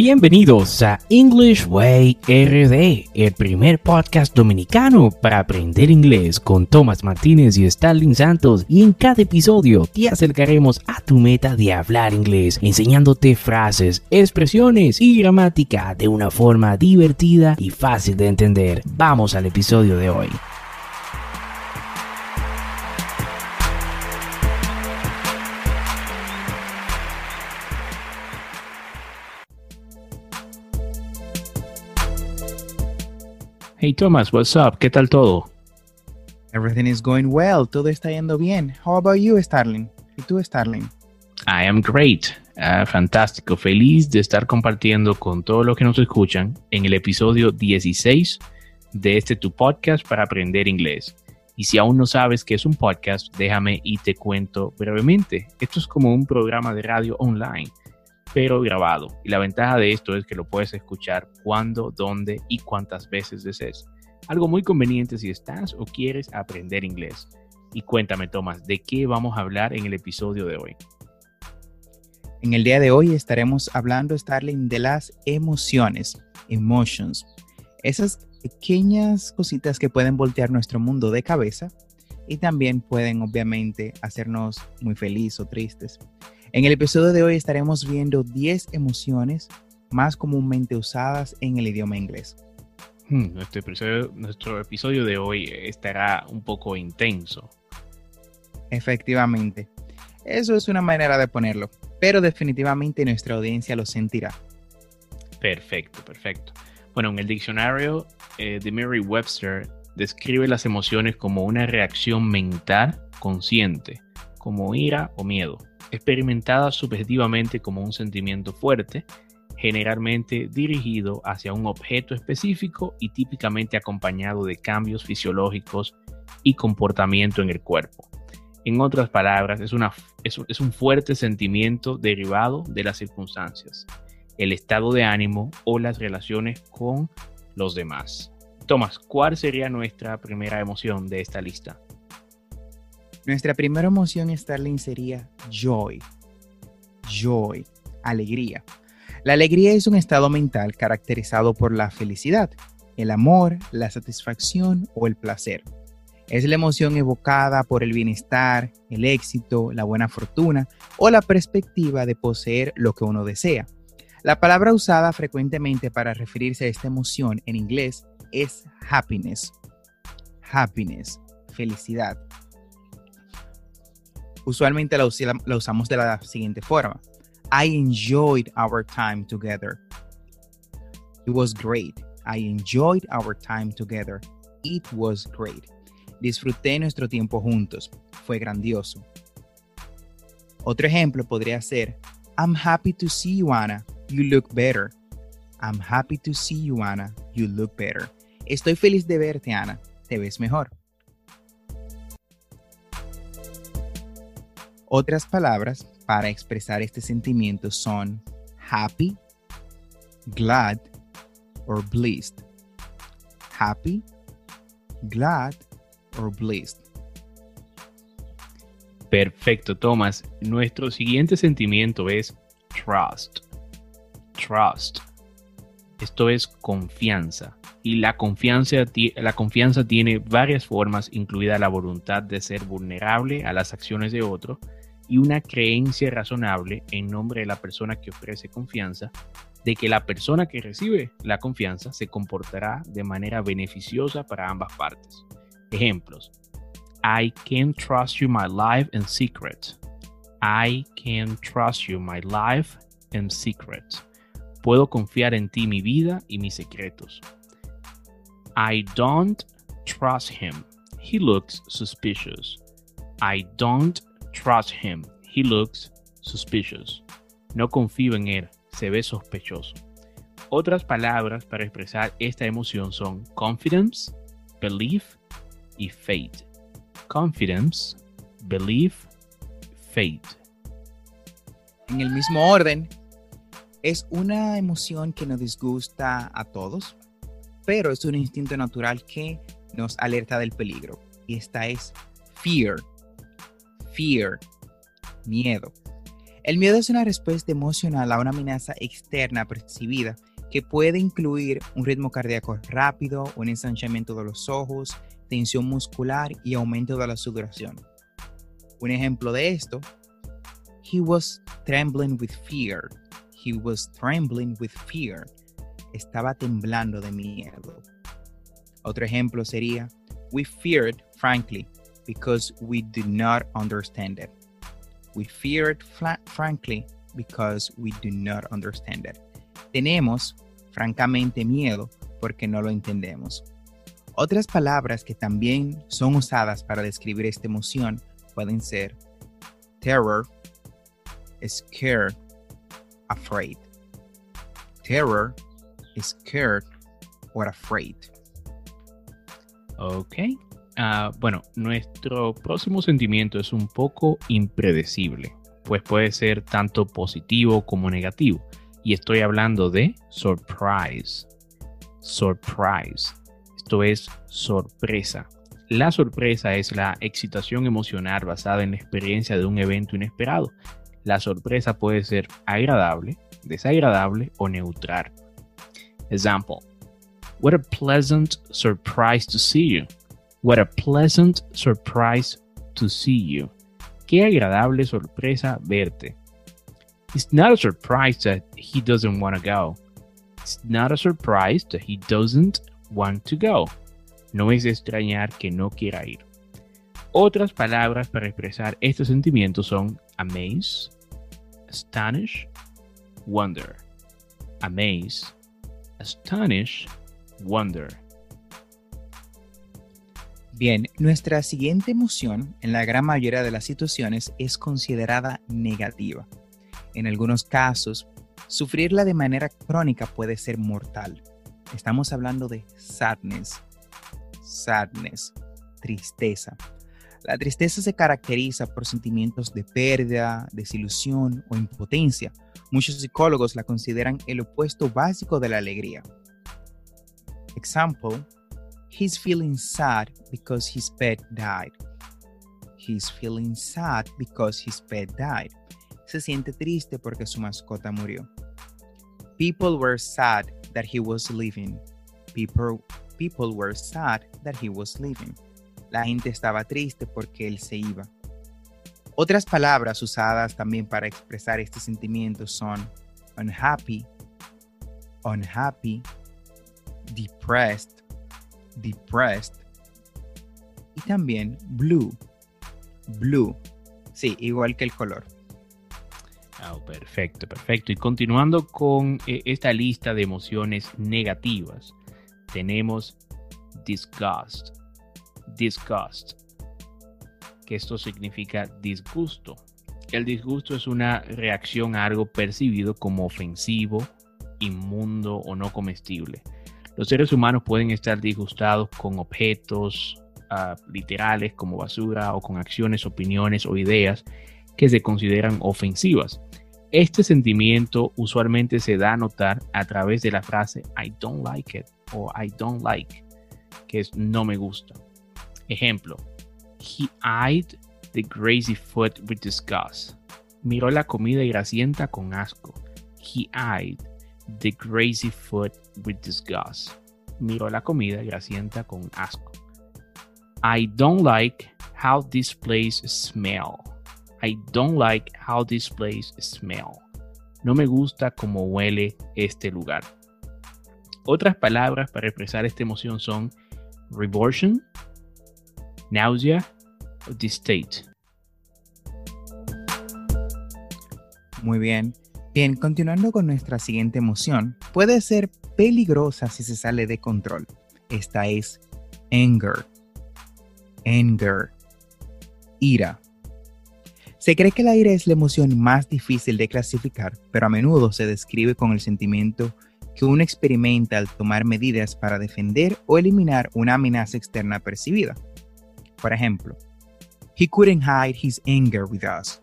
Bienvenidos a English Way RD, el primer podcast dominicano para aprender inglés con Tomás Martínez y Stalin Santos y en cada episodio te acercaremos a tu meta de hablar inglés, enseñándote frases, expresiones y gramática de una forma divertida y fácil de entender. Vamos al episodio de hoy. Hey Thomas, what's up? ¿Qué tal todo? Everything is going well. Todo está yendo bien. How about you, Starling? ¿Y tú, Starling? I am great. Ah, fantástico. Feliz de estar compartiendo con todos los que nos escuchan en el episodio 16 de este tu podcast para aprender inglés. Y si aún no sabes qué es un podcast, déjame y te cuento brevemente. Esto es como un programa de radio online pero grabado. Y la ventaja de esto es que lo puedes escuchar cuando, dónde y cuántas veces desees. Algo muy conveniente si estás o quieres aprender inglés. Y cuéntame, Tomás, ¿de qué vamos a hablar en el episodio de hoy? En el día de hoy estaremos hablando, Starling, de las emociones, emotions. Esas pequeñas cositas que pueden voltear nuestro mundo de cabeza y también pueden obviamente hacernos muy felices o tristes. En el episodio de hoy estaremos viendo 10 emociones más comúnmente usadas en el idioma inglés. Hmm, nuestro, episodio, nuestro episodio de hoy estará un poco intenso. Efectivamente. Eso es una manera de ponerlo, pero definitivamente nuestra audiencia lo sentirá. Perfecto, perfecto. Bueno, en el diccionario eh, de Mary Webster describe las emociones como una reacción mental consciente, como ira o miedo, experimentada subjetivamente como un sentimiento fuerte, generalmente dirigido hacia un objeto específico y típicamente acompañado de cambios fisiológicos y comportamiento en el cuerpo. En otras palabras, es, un fuerte sentimiento derivado de las circunstancias, el estado de ánimo o las relaciones con los demás. Tomás, ¿cuál sería nuestra primera emoción de esta lista? Nuestra primera emoción, Starling, sería joy. Joy, alegría. La alegría es un estado mental caracterizado por la felicidad, el amor, la satisfacción o el placer. Es la emoción evocada por el bienestar, el éxito, la buena fortuna o la perspectiva de poseer lo que uno desea. La palabra usada frecuentemente para referirse a esta emoción en inglés es happiness. Happiness, felicidad. Usualmente la, usamos de la siguiente forma. I enjoyed our time together. It was great. I enjoyed our time together. It was great. Disfruté nuestro tiempo juntos. Fue grandioso. Otro ejemplo podría ser I'm happy to see you, Anna. You look better. I'm happy to see you, Anna. You look better. Estoy feliz de verte, Ana. Te ves mejor. Otras palabras para expresar este sentimiento son happy, glad or blessed. Happy, glad or blessed. Perfecto, Thomas. Nuestro siguiente sentimiento es trust. Trust. Esto es confianza. Y la confianza, la confianza tiene varias formas, incluida la voluntad de ser vulnerable a las acciones de otro y una creencia razonable en nombre de la persona que ofrece confianza de que la persona que recibe la confianza se comportará de manera beneficiosa para ambas partes. Ejemplos. I can trust you my life in secret. I can trust you my life in secret. Puedo confiar en ti mi vida y mis secretos. I don't trust him. He looks suspicious. I don't trust him. He looks suspicious. No confío en él. Se ve sospechoso. Otras palabras para expresar esta emoción son confidence, belief y faith. Confidence, belief, faith. En el mismo orden, es una emoción que nos disgusta a todos, pero es un instinto natural que nos alerta del peligro. Y esta es fear. Fear. Miedo. El miedo es una respuesta emocional a una amenaza externa percibida que puede incluir un ritmo cardíaco rápido, un ensanchamiento de los ojos, tensión muscular y aumento de la sudoración. Un ejemplo de esto, he was trembling with fear. He was trembling with fear. Estaba temblando de miedo. Otro ejemplo sería, we feared frankly because we did not understand it. We fear it frankly because we do not understand it. Tenemos, francamente, miedo porque no lo entendemos. Otras palabras que también son usadas para describir esta emoción pueden ser terror, scared, afraid. Terror, scared, or afraid. Ok, Ah, bueno, nuestro próximo sentimiento es un poco impredecible, pues puede ser tanto positivo como negativo. Y estoy hablando de surprise. Surprise. Esto es sorpresa. La sorpresa es la excitación emocional basada en la experiencia de un evento inesperado. La sorpresa puede ser agradable, desagradable o neutral. Example. What a pleasant surprise to see you. What a pleasant surprise to see you. Qué agradable sorpresa verte. It's not a surprise that he doesn't want to go. It's not a surprise that he doesn't want to go. No es extrañar que no quiera ir. Otras palabras para expresar estos sentimientos son amaze, astonish, wonder. Amaze, astonish, wonder. Bien, nuestra siguiente emoción en la gran mayoría de las situaciones es considerada negativa. En algunos casos, sufrirla de manera crónica puede ser mortal. Estamos hablando de sadness, sadness, tristeza. La tristeza se caracteriza por sentimientos de pérdida, desilusión o impotencia. Muchos psicólogos la consideran el opuesto básico de la alegría. Example, He's feeling sad because his pet died. He's feeling sad because his pet died. Se siente triste porque su mascota murió. People were sad that he was leaving. People, people were sad that he was leaving. La gente estaba triste porque él se iba. Otras palabras usadas también para expresar este sentimiento son unhappy, unhappy, depressed, depressed y también blue. Blue. Sí, igual que el color. Oh, perfecto, perfecto. Y continuando con eh, esta lista de emociones negativas, tenemos disgust. Disgust. Que esto significa disgusto. El disgusto es una reacción a algo percibido como ofensivo, inmundo o no comestible. Los seres humanos pueden estar disgustados con objetos ah, literales como basura o con acciones, opiniones o ideas que se consideran ofensivas. Este sentimiento usualmente se da a notar a través de la frase I don't like it o I don't like, que es no me gusta. Ejemplo, he eyed the crazy food with disgust. Miró la comida grasienta con asco. He eyed the crazy food with disgust. Miró la comida grasienta con asco. I don't like how this place smell. I don't like how this place smell. No me gusta cómo huele este lugar. Otras palabras para expresar esta emoción son revulsion, nausea o distate. Muy bien. Bien, continuando con nuestra siguiente emoción, puede ser peligrosa si se sale de control. Esta es anger. Anger. Ira. Se cree que la ira es la emoción más difícil de clasificar, pero a menudo se describe con el sentimiento que uno experimenta al tomar medidas para defender o eliminar una amenaza externa percibida. Por ejemplo, he couldn't hide his anger with us.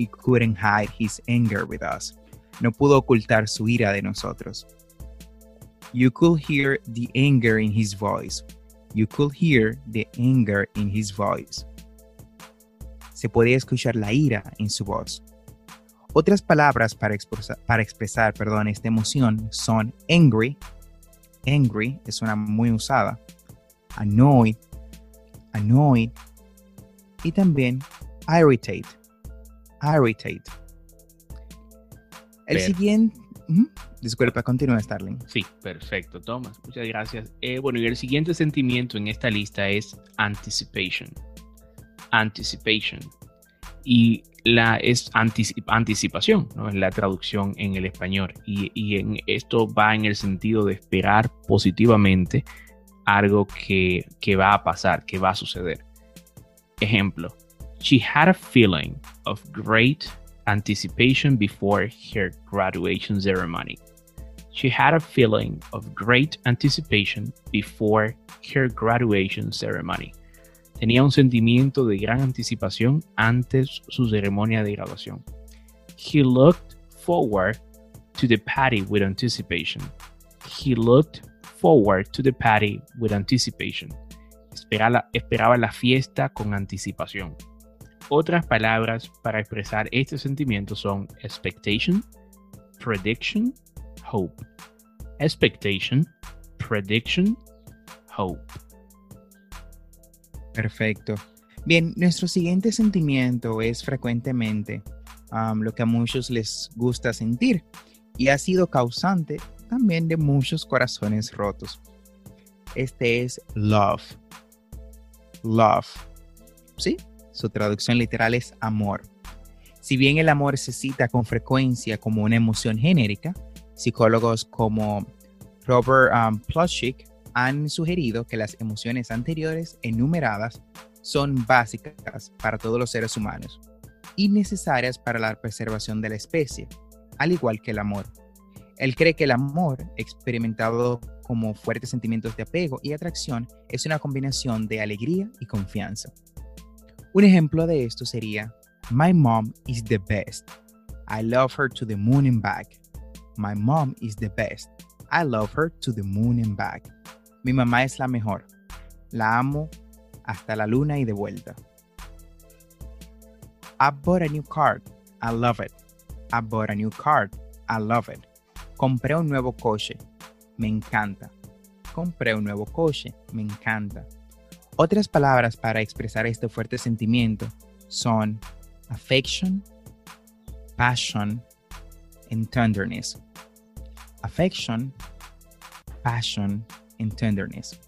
He couldn't hide his anger with us. No pudo ocultar su ira de nosotros. You could hear the anger in his voice. You could hear the anger in his voice se podía escuchar la ira en su voz. Otras palabras para expresar, perdón, esta emoción son angry, angry es una muy usada, annoyed, annoyed y también irritate, irritate. El siguiente... Disculpa, continúa, Starling. Sí, perfecto, Thomas. Muchas gracias. Eh, bueno, y el siguiente sentimiento en esta lista es anticipation anticipation. Y la es anticipación, ¿no? es la traducción en el español. Y, en esto va en el sentido de esperar positivamente algo que, que va a pasar, que va a suceder. Ejemplo, she had a feeling of great anticipation before her graduation ceremony. She had a feeling of great anticipation before her graduation ceremony tenía un sentimiento de gran anticipación antes su ceremonia de graduación. He looked forward to the party with anticipation. He looked forward to the party with anticipation. Esperaba, esperaba la fiesta con anticipación. Otras palabras para expresar este sentimiento son expectation, prediction, hope. Expectation, prediction, hope. Perfecto. Bien, nuestro siguiente sentimiento es frecuentemente lo que a muchos les gusta sentir y ha sido causante también de muchos corazones rotos. Este es love. Love. ¿Sí? Su traducción literal es amor. Si bien el amor se cita con frecuencia como una emoción genérica, psicólogos como Robert um, han sugerido que las emociones anteriores enumeradas son básicas para todos los seres humanos y necesarias para la preservación de la especie, al igual que el amor. Él cree que el amor, experimentado como fuertes sentimientos de apego y atracción, es una combinación de alegría y confianza. Un ejemplo de esto sería, My mom is the best. I love her to the moon and back. My mom is the best. I love her to the moon and back. Mi mamá es la mejor. La amo hasta la luna y de vuelta. I bought a new car. I love it. I bought a new car. I love it. Compré un nuevo coche. Me encanta. Compré un nuevo coche. Me encanta. Otras palabras para expresar este fuerte sentimiento son affection, passion, and tenderness. Affection, passion, tenderness.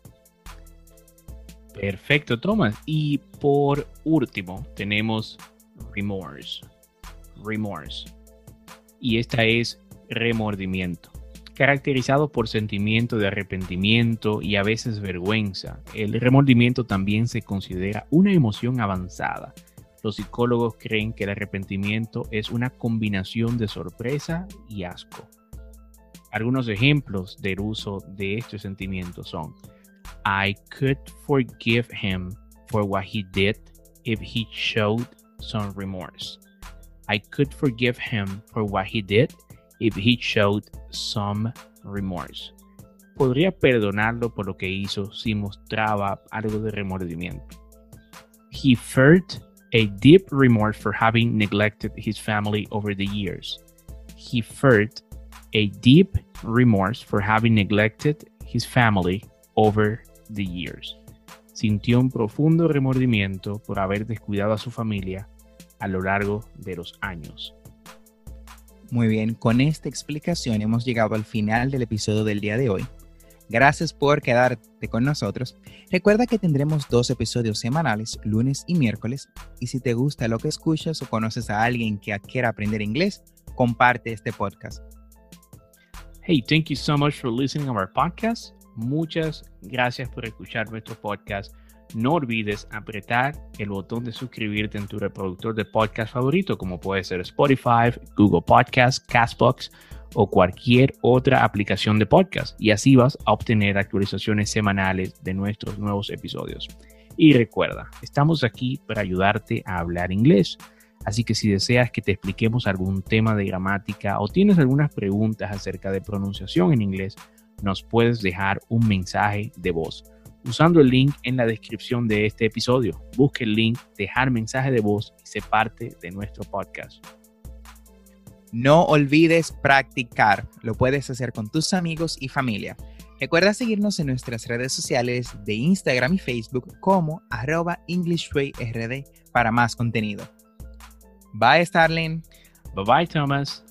Perfecto, Thomas. Y por último, tenemos remorse. Remorse. Y esta es remordimiento. Caracterizado por sentimiento de arrepentimiento y a veces vergüenza, el remordimiento también se considera una emoción avanzada. Los psicólogos creen que el arrepentimiento es una combinación de sorpresa y asco. Algunos ejemplos del uso de este sentimiento son I could forgive him for what he did if he showed some remorse. I could forgive him for what he did if he showed some remorse. Podría perdonarlo por lo que hizo si mostraba algo de remordimiento. He felt a deep remorse for having neglected his family over the years. He felt a deep remorse for having neglected his family over the years. Sintió un profundo remordimiento por haber descuidado a su familia a lo largo de los años. Muy bien, con esta explicación hemos llegado al final del episodio del día de hoy. Gracias por quedarte con nosotros. Recuerda que tendremos dos episodios semanales, lunes y miércoles. Y si te gusta lo que escuchas o conoces a alguien que quiera aprender inglés, comparte este podcast. Hey, thank you so much for listening to our podcast. Muchas gracias por escuchar nuestro podcast. No olvides apretar el botón de suscribirte en tu reproductor de podcast favorito, como puede ser Spotify, Google Podcast, Castbox o cualquier otra aplicación de podcast y así vas a obtener actualizaciones semanales de nuestros nuevos episodios. Y recuerda, estamos aquí para ayudarte a hablar inglés. Así que si deseas que te expliquemos algún tema de gramática o tienes algunas preguntas acerca de pronunciación en inglés, nos puedes dejar un mensaje de voz usando el link en la descripción de este episodio. Busque el link, dejar mensaje de voz y se parte de nuestro podcast. No olvides practicar. Lo puedes hacer con tus amigos y familia. Recuerda seguirnos en nuestras redes sociales de Instagram y Facebook como arroba EnglishWayRD para más contenido. Bye, Starling. Bye bye, Thomas.